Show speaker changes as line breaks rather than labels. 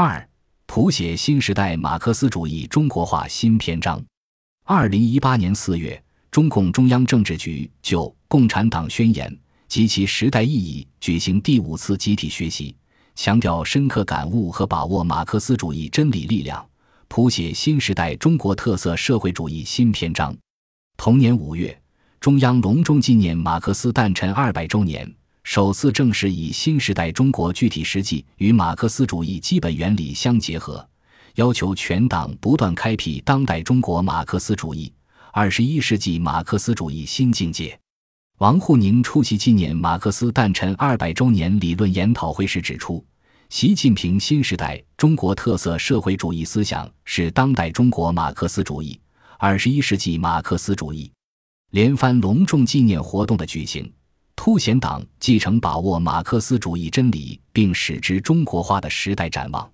二、谱写新时代马克思主义中国化新篇章。二零一八年四月，中共中央政治局就《共产党宣言》及其时代意义举行第五次集体学习，强调深刻感悟和把握马克思主义真理力量，谱写新时代中国特色社会主义新篇章。同年五月。中央隆重纪念马克思诞辰二百周年，首次正式以新时代中国具体实际与马克思主义基本原理相结合，要求全党不断开辟当代中国马克思主义、二十一世纪马克思主义新境界。王沪宁出席纪念马克思诞辰二百周年理论研讨会时指出，习近平新时代中国特色社会主义思想是当代中国马克思主义、二十一世纪马克思主义。连番隆重纪念活动的举行，凸显党继承把握马克思主义真理并使之中国化的时代展望。